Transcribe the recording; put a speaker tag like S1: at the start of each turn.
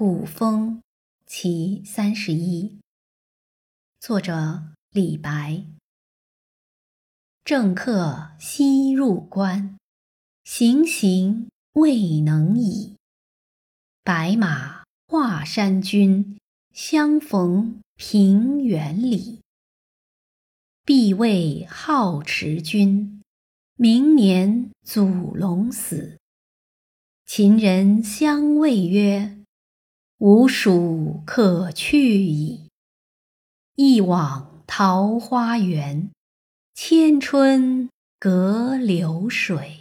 S1: 古风其三十一。作者李白。政客西入关，行行未能已。白马华山君，相逢平原里。必为好持君，明年祖龙死。秦人相谓曰：“无蜀可去矣。”一往桃花源，千春隔流水。